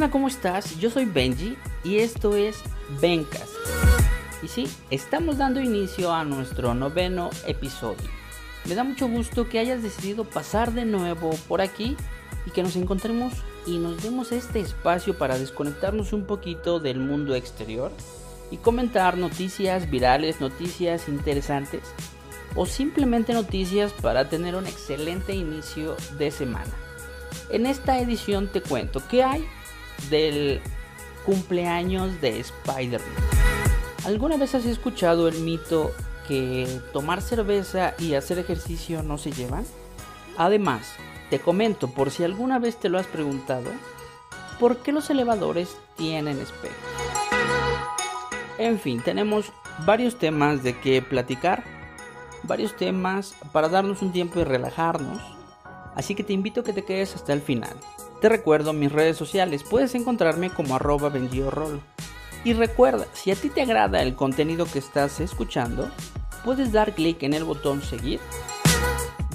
onda? ¿Cómo estás? Yo soy Benji y esto es Bencast. Y sí, estamos dando inicio a nuestro noveno episodio. Me da mucho gusto que hayas decidido pasar de nuevo por aquí y que nos encontremos y nos demos este espacio para desconectarnos un poquito del mundo exterior y comentar noticias virales, noticias interesantes o simplemente noticias para tener un excelente inicio de semana. En esta edición te cuento qué hay del cumpleaños de Spider-Man. ¿Alguna vez has escuchado el mito que tomar cerveza y hacer ejercicio no se llevan? Además, te comento por si alguna vez te lo has preguntado, ¿por qué los elevadores tienen espejos? En fin, tenemos varios temas de que platicar, varios temas para darnos un tiempo y relajarnos, así que te invito a que te quedes hasta el final. Te recuerdo mis redes sociales, puedes encontrarme como arroba Y recuerda, si a ti te agrada el contenido que estás escuchando, puedes dar clic en el botón seguir,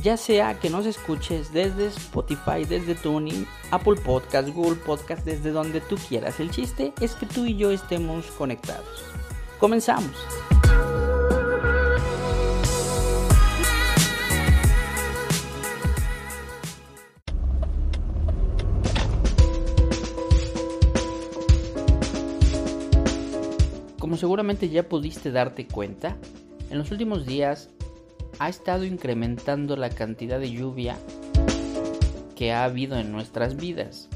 ya sea que nos escuches desde Spotify, desde Tuning, Apple Podcast, Google Podcast, desde donde tú quieras. El chiste es que tú y yo estemos conectados. Comenzamos. Seguramente ya pudiste darte cuenta, en los últimos días ha estado incrementando la cantidad de lluvia que ha habido en nuestras vidas.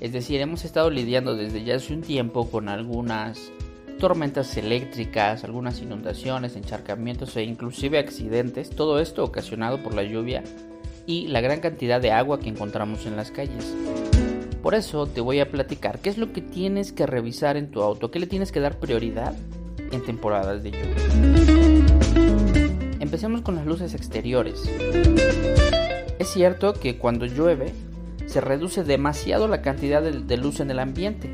Es decir, hemos estado lidiando desde ya hace un tiempo con algunas tormentas eléctricas, algunas inundaciones, encharcamientos e inclusive accidentes, todo esto ocasionado por la lluvia y la gran cantidad de agua que encontramos en las calles. Por eso te voy a platicar qué es lo que tienes que revisar en tu auto, qué le tienes que dar prioridad en temporadas de lluvia. Empecemos con las luces exteriores. Es cierto que cuando llueve se reduce demasiado la cantidad de, luz en el ambiente,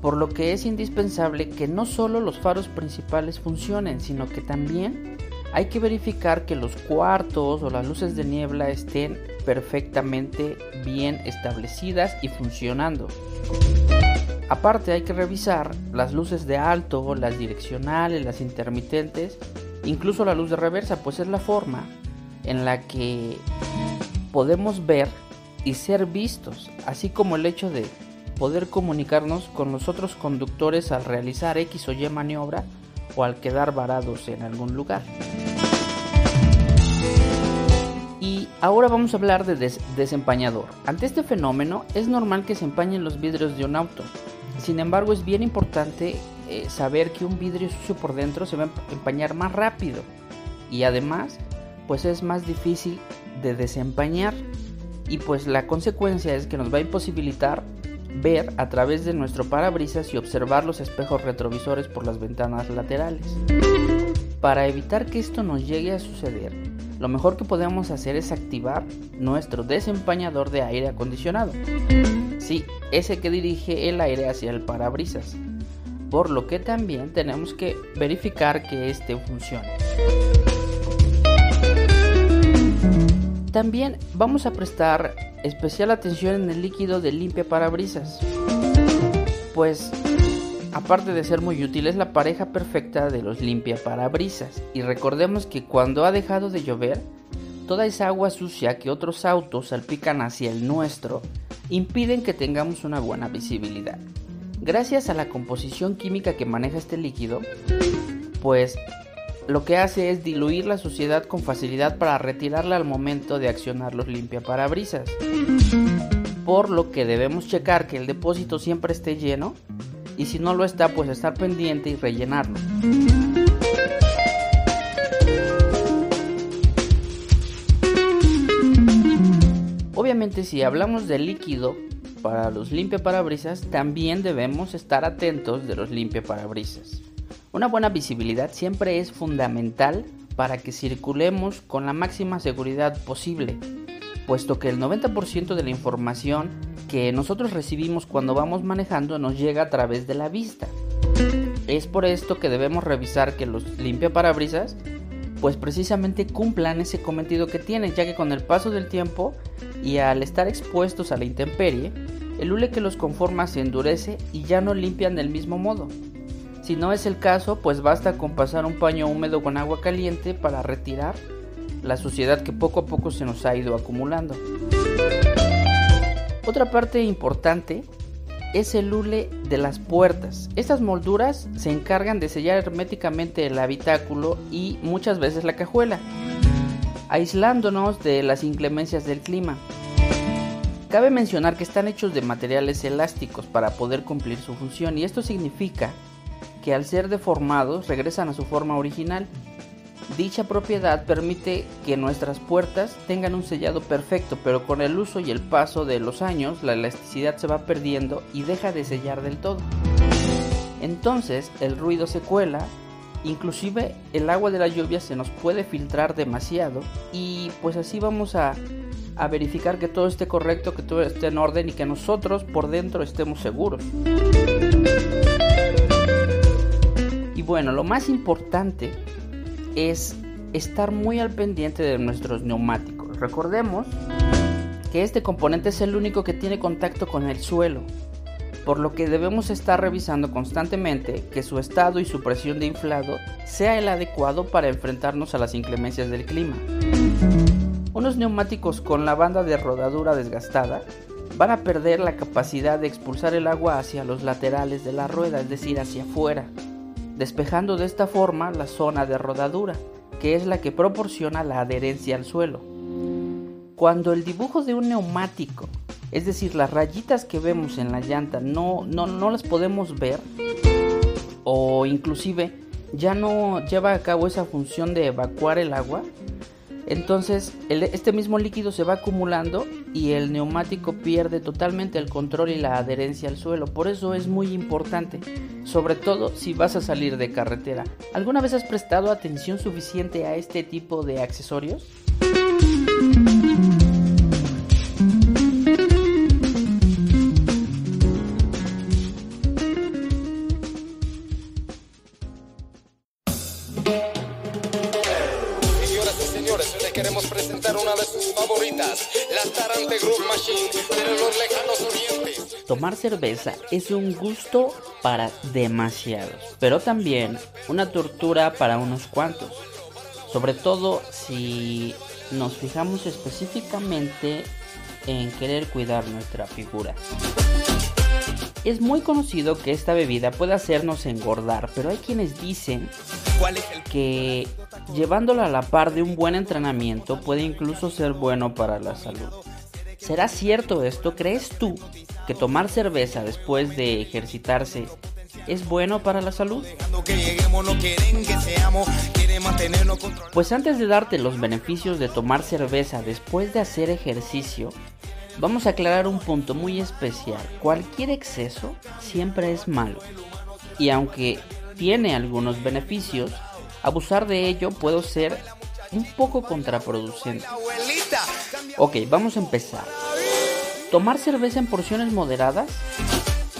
por lo que es indispensable que no solo los faros principales funcionen, sino que también hay que verificar que los cuartos o las luces de niebla estén perfectamente bien establecidas y funcionando. Aparte hay que revisar las luces de alto, las direccionales, las intermitentes, incluso la luz de reversa, pues es la forma en la que podemos ver y ser vistos, así como el hecho de poder comunicarnos con los otros conductores al realizar X o Y maniobra o al quedar varados en algún lugar. Ahora vamos a hablar de desempañador. Ante este fenómeno es normal que se empañen los vidrios de un auto. Sin embargo es bien importante eh, saber que un vidrio sucio por dentro se va a empañar más rápido y además pues es más difícil de desempañar y pues la consecuencia es que nos va a imposibilitar ver a través de nuestro parabrisas y observar los espejos retrovisores por las ventanas laterales. Para evitar que esto nos llegue a suceder, lo mejor que podemos hacer es activar nuestro desempañador de aire acondicionado. Sí, ese que dirige el aire hacia el parabrisas. Por lo que también tenemos que verificar que este funcione. También vamos a prestar especial atención en el líquido de limpia parabrisas. Pues aparte de ser muy útil, es la pareja perfecta de los limpia parabrisas. Y recordemos que cuando ha dejado de llover, toda esa agua sucia que otros autos salpican hacia el nuestro impiden que tengamos una buena visibilidad. Gracias a la composición química que maneja este líquido, pues lo que hace es diluir la suciedad con facilidad para retirarla al momento de accionar los limpiaparabrisas. Por lo que debemos checar que el depósito siempre esté lleno y si no lo está pues estar pendiente y rellenarlo. Obviamente si hablamos de líquido para los limpiaparabrisas también debemos estar atentos de los limpiaparabrisas. Una buena visibilidad siempre es fundamental para que circulemos con la máxima seguridad posible, puesto que el 90% de la información que nosotros recibimos cuando vamos manejando nos llega a través de la vista. Es por esto que debemos revisar que los limpiaparabrisas pues precisamente cumplan ese cometido que tienen, ya que con el paso del tiempo y al estar expuestos a la intemperie, el hule que los conforma se endurece y ya no limpian del mismo modo. Si no es el caso, pues basta con pasar un paño húmedo con agua caliente para retirar la suciedad que poco a poco se nos ha ido acumulando. Otra parte importante es el hule de las puertas. Estas molduras se encargan de sellar herméticamente el habitáculo y muchas veces la cajuela, aislándonos de las inclemencias del clima. Cabe mencionar que están hechos de materiales elásticos para poder cumplir su función y esto significa que al ser deformados regresan a su forma original. Dicha propiedad permite que nuestras puertas tengan un sellado perfecto, pero con el uso y el paso de los años la elasticidad se va perdiendo y deja de sellar del todo. Entonces el ruido se cuela, inclusive el agua de la lluvia se nos puede filtrar demasiado y pues así vamos a a verificar que todo esté correcto, que todo esté en orden y que nosotros por dentro estemos seguros. Y bueno, lo más importante es estar muy al pendiente de nuestros neumáticos. Recordemos que este componente es el único que tiene contacto con el suelo, por lo que debemos estar revisando constantemente que su estado y su presión de inflado sea el adecuado para enfrentarnos a las inclemencias del clima. Unos neumáticos con la banda de rodadura desgastada van a perder la capacidad de expulsar el agua hacia los laterales de la rueda, es decir, hacia afuera, despejando de esta forma la zona de rodadura, que es la que proporciona la adherencia al suelo. Cuando el dibujo de un neumático, es decir, las rayitas que vemos en la llanta, no, no, no las podemos ver, o inclusive ya no lleva a cabo esa función de evacuar el agua, entonces este mismo líquido se va acumulando y el neumático pierde totalmente el control y la adherencia al suelo. Por eso es muy importante, sobre todo si vas a salir de carretera. ¿Alguna vez has prestado atención suficiente a este tipo de accesorios? Tomar cerveza es un gusto para demasiados, pero también una tortura para unos cuantos. Sobre todo si nos fijamos específicamente en querer cuidar nuestra figura. Es muy conocido que esta bebida puede hacernos engordar, pero hay quienes dicen que llevándola a la par de un buen entrenamiento puede incluso ser bueno para la salud. ¿Será cierto esto? ¿Crees tú que tomar cerveza después de ejercitarse es bueno para la salud? Pues antes de darte los beneficios de tomar cerveza después de hacer ejercicio, Vamos a aclarar un punto muy especial. Cualquier exceso siempre es malo. Y aunque tiene algunos beneficios, abusar de ello puede ser un poco contraproducente. Ok, vamos a empezar. Tomar cerveza en porciones moderadas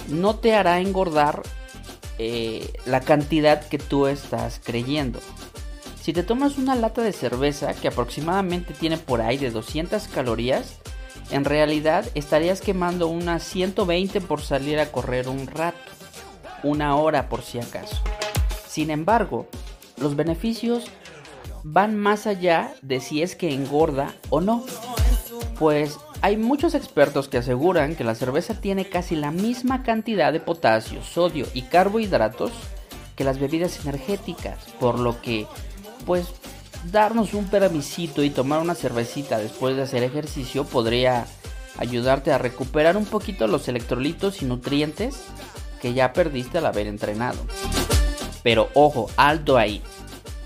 no te hará engordar eh, la cantidad que tú estás creyendo. Si te tomas una lata de cerveza que aproximadamente tiene por ahí de 200 calorías, en realidad estarías quemando unas 120 por salir a correr un rato, una hora por si acaso. Sin embargo, los beneficios van más allá de si es que engorda o no. Pues hay muchos expertos que aseguran que la cerveza tiene casi la misma cantidad de potasio, sodio y carbohidratos que las bebidas energéticas, por lo que pues darnos un permisito y tomar una cervecita después de hacer ejercicio podría ayudarte a recuperar un poquito los electrolitos y nutrientes que ya perdiste al haber entrenado. Pero ojo, alto ahí.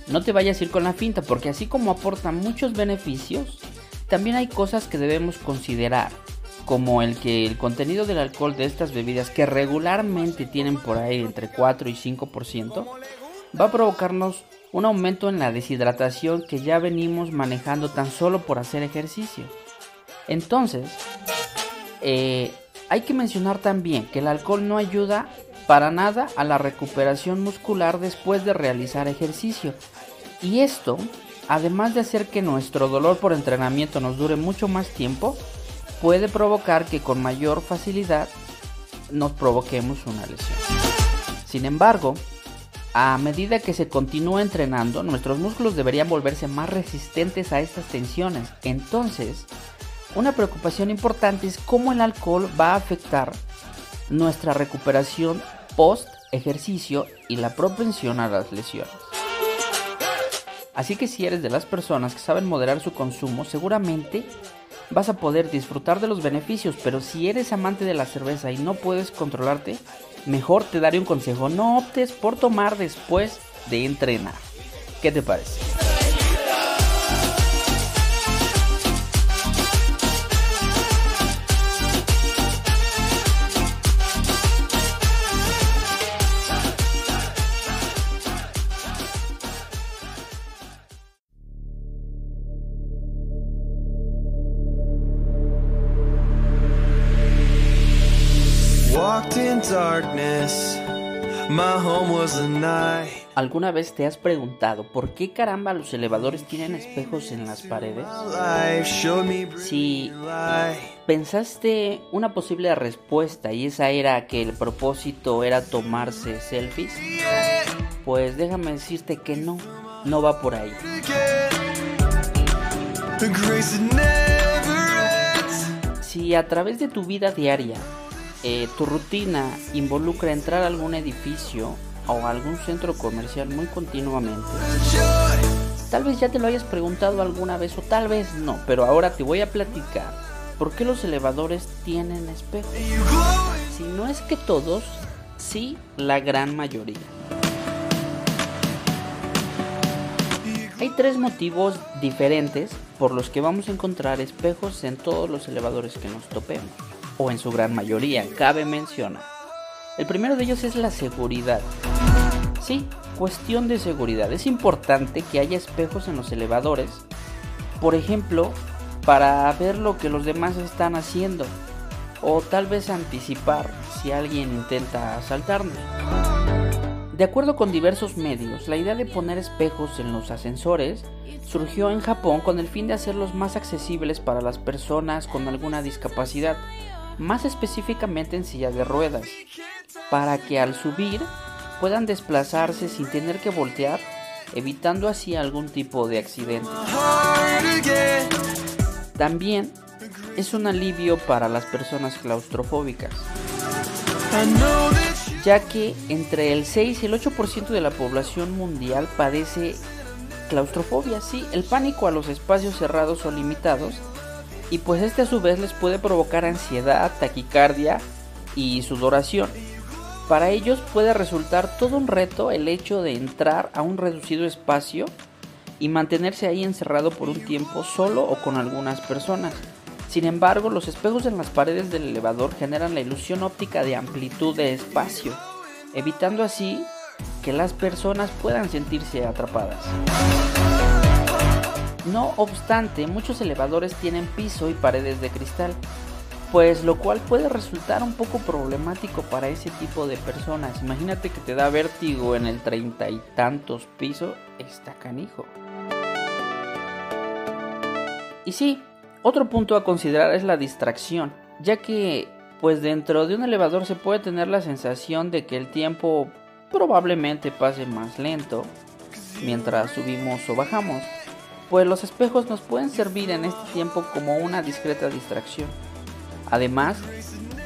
No te vayas a ir con la finta porque así como aporta muchos beneficios, también hay cosas que debemos considerar, como el que el contenido del alcohol de estas bebidas que regularmente tienen por ahí entre 4 y 5%, va a provocarnos un aumento en la deshidratación que ya venimos manejando tan solo por hacer ejercicio. Entonces, eh, hay que mencionar también que el alcohol no ayuda para nada a la recuperación muscular después de realizar ejercicio. Y esto, además de hacer que nuestro dolor por entrenamiento nos dure mucho más tiempo, puede provocar que con mayor facilidad nos provoquemos una lesión. Sin embargo, a medida que se continúa entrenando, nuestros músculos deberían volverse más resistentes a estas tensiones. Entonces, una preocupación importante es cómo el alcohol va a afectar nuestra recuperación post ejercicio y la propensión a las lesiones. Así que si eres de las personas que saben moderar su consumo, seguramente vas a poder disfrutar de los beneficios, pero si eres amante de la cerveza y no puedes controlarte, mejor te daré un consejo, no optes por tomar después de entrenar. ¿Qué te parece? ¿Alguna vez te has preguntado por qué caramba los elevadores tienen espejos en las paredes? Si pensaste una posible respuesta y esa era que el propósito era tomarse selfies, pues déjame decirte que no, no va por ahí. Si a través de tu vida diaria eh, tu rutina involucra entrar a algún edificio o algún centro comercial muy continuamente. Tal vez ya te lo hayas preguntado alguna vez o tal vez no, pero ahora te voy a platicar por qué los elevadores tienen espejos. Si no es que todos, sí la gran mayoría. Hay tres motivos diferentes por los que vamos a encontrar espejos en todos los elevadores que nos topemos o en su gran mayoría, cabe mencionar. El primero de ellos es la seguridad. Sí, cuestión de seguridad. Es importante que haya espejos en los elevadores, por ejemplo, para ver lo que los demás están haciendo o tal vez anticipar si alguien intenta asaltarnos. De acuerdo con diversos medios, la idea de poner espejos en los ascensores surgió en Japón con el fin de hacerlos más accesibles para las personas con alguna discapacidad, más específicamente en silla de ruedas, para que al subir puedan desplazarse sin tener que voltear, evitando así algún tipo de accidente. También es un alivio para las personas claustrofóbicas, ya que entre el 6 y el 8% de la población mundial padece claustrofobia, sí, el pánico a los espacios cerrados o limitados y pues este a su vez les puede provocar ansiedad, taquicardia y sudoración. Para ellos puede resultar todo un reto el hecho de entrar a un reducido espacio y mantenerse ahí encerrado por un tiempo solo o con algunas personas. Sin embargo, los espejos en las paredes del elevador generan la ilusión óptica de amplitud de espacio, evitando así que las personas puedan sentirse atrapadas. No obstante, muchos elevadores tienen piso y paredes de cristal, pues lo cual puede resultar un poco problemático para ese tipo de personas. Imagínate que te da vértigo en el treinta y tantos piso, está canijo. Y sí, otro punto a considerar es la distracción, ya que pues dentro de un elevador se puede tener la sensación de que el tiempo probablemente pase más lento mientras subimos o bajamos pues los espejos nos pueden servir en este tiempo como una discreta distracción. Además,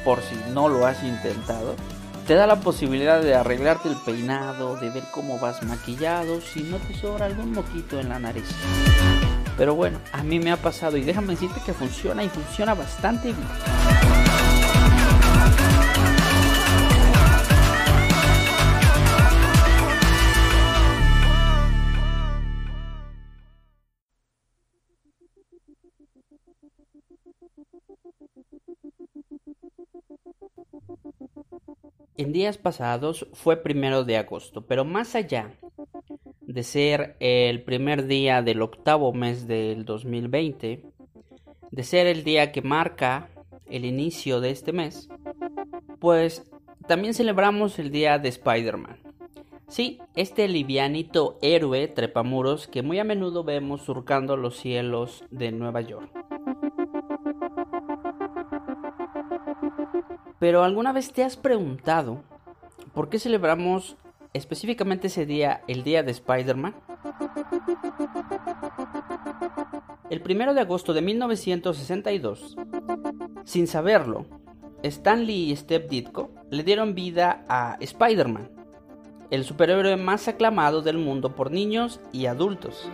por si no lo has intentado, te da la posibilidad de arreglarte el peinado, de ver cómo vas maquillado, si no te sobra algún moquito en la nariz. Pero bueno, a mí me ha pasado y déjame decirte que funciona y funciona bastante bien. En días pasados fue primero de agosto, pero más allá de ser el primer día del octavo mes del 2020, de ser el día que marca el inicio de este mes, pues también celebramos el día de Spider-Man. Sí, este livianito héroe trepamuros que muy a menudo vemos surcando los cielos de Nueva York. Pero ¿alguna vez te has preguntado por qué celebramos específicamente ese día, el día de Spider-Man? El 1 de agosto de 1962, sin saberlo, Stan Lee y Steve Ditko le dieron vida a Spider-Man, el superhéroe más aclamado del mundo por niños y adultos.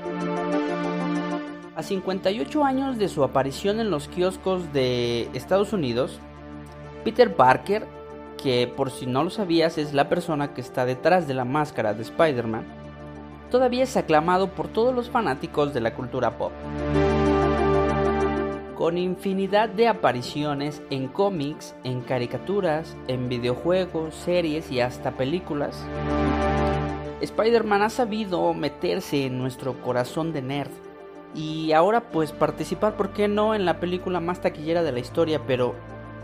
A 58 años de su aparición en los kioscos de Estados Unidos, Peter Parker, que por si no lo sabías es la persona que está detrás de la máscara de Spider-Man, todavía es aclamado por todos los fanáticos de la cultura pop. Con infinidad de apariciones en cómics, en caricaturas, en videojuegos, series y hasta películas, Spider-Man ha sabido meterse en nuestro corazón de nerd. Y ahora pues participar, ¿por qué no?, en la película más taquillera de la historia, pero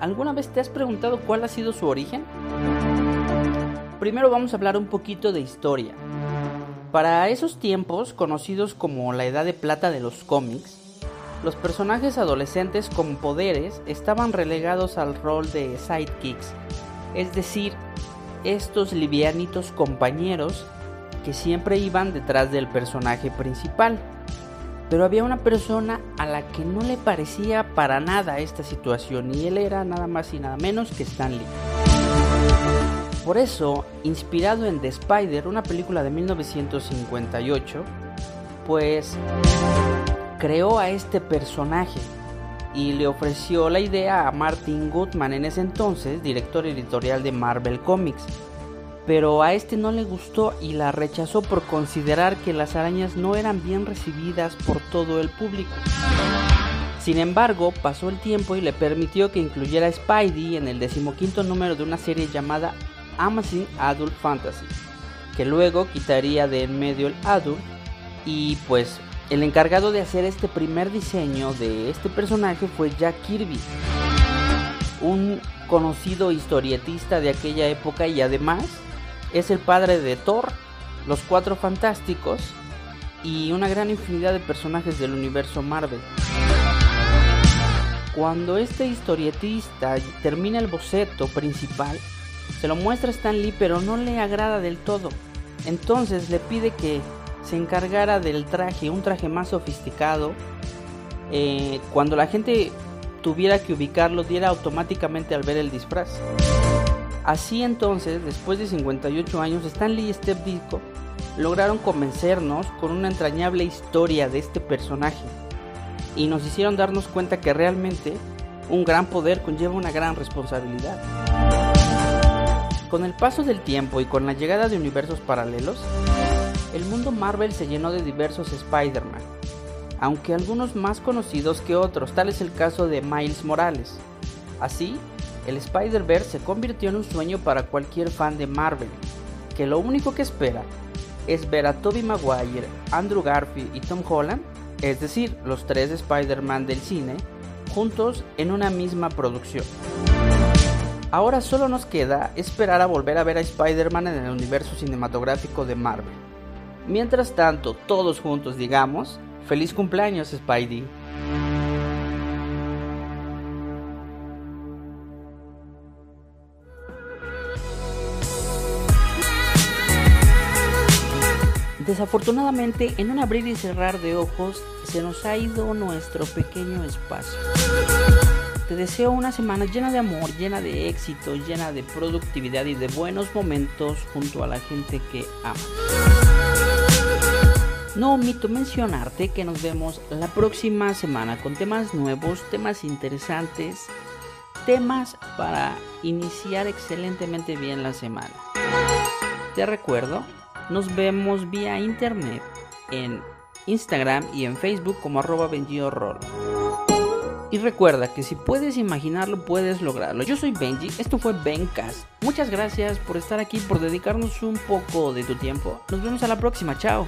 ¿alguna vez te has preguntado cuál ha sido su origen? Primero vamos a hablar un poquito de historia. Para esos tiempos, conocidos como la edad de plata de los cómics, los personajes adolescentes con poderes estaban relegados al rol de sidekicks, es decir, estos livianitos compañeros que siempre iban detrás del personaje principal. Pero había una persona a la que no le parecía para nada esta situación y él era nada más y nada menos que Stanley. Por eso, inspirado en The Spider, una película de 1958, pues creó a este personaje y le ofreció la idea a Martin Goodman en ese entonces, director editorial de Marvel Comics. Pero a este no le gustó y la rechazó por considerar que las arañas no eran bien recibidas por todo el público. Sin embargo, pasó el tiempo y le permitió que incluyera a Spidey en el decimoquinto número de una serie llamada Amazing Adult Fantasy, que luego quitaría de en medio el adult y pues el encargado de hacer este primer diseño de este personaje fue Jack Kirby, un conocido historietista de aquella época y además es el padre de Thor, los Cuatro Fantásticos y una gran infinidad de personajes del universo Marvel. Cuando este historietista termina el boceto principal, se lo muestra a Stan Lee pero no le agrada del todo. Entonces le pide que se encargara del traje, un traje más sofisticado. Eh, cuando la gente tuviera que ubicarlo, diera automáticamente al ver el disfraz. Así entonces, después de 58 años, Stanley y Steve Ditko lograron convencernos con una entrañable historia de este personaje y nos hicieron darnos cuenta que realmente un gran poder conlleva una gran responsabilidad. Con el paso del tiempo y con la llegada de universos paralelos, el mundo Marvel se llenó de diversos Spider-Man, aunque algunos más conocidos que otros, tal es el caso de Miles Morales. Así, el Spider-Verse se convirtió en un sueño para cualquier fan de Marvel, que lo único que espera es ver a Tobey Maguire, Andrew Garfield y Tom Holland, es decir, los tres Spider-Man del cine, juntos en una misma producción. Ahora solo nos queda esperar a volver a ver a Spider-Man en el universo cinematográfico de Marvel. Mientras tanto, todos juntos digamos, feliz cumpleaños Spidey. Desafortunadamente, en un abrir y cerrar de ojos, se nos ha ido nuestro pequeño espacio. Te deseo una semana llena de amor, llena de éxito, llena de productividad y de buenos momentos junto a la gente que amas. No omito mencionarte que nos vemos la próxima semana con temas nuevos, temas interesantes, temas para iniciar excelentemente bien la semana. Te recuerdo, nos vemos vía internet en Instagram y en Facebook como arroba Y recuerda que si puedes imaginarlo, puedes lograrlo. Yo soy Benji, esto fue Bencast. Muchas gracias por estar aquí, por dedicarnos un poco de tu tiempo. Nos vemos a la próxima, chao.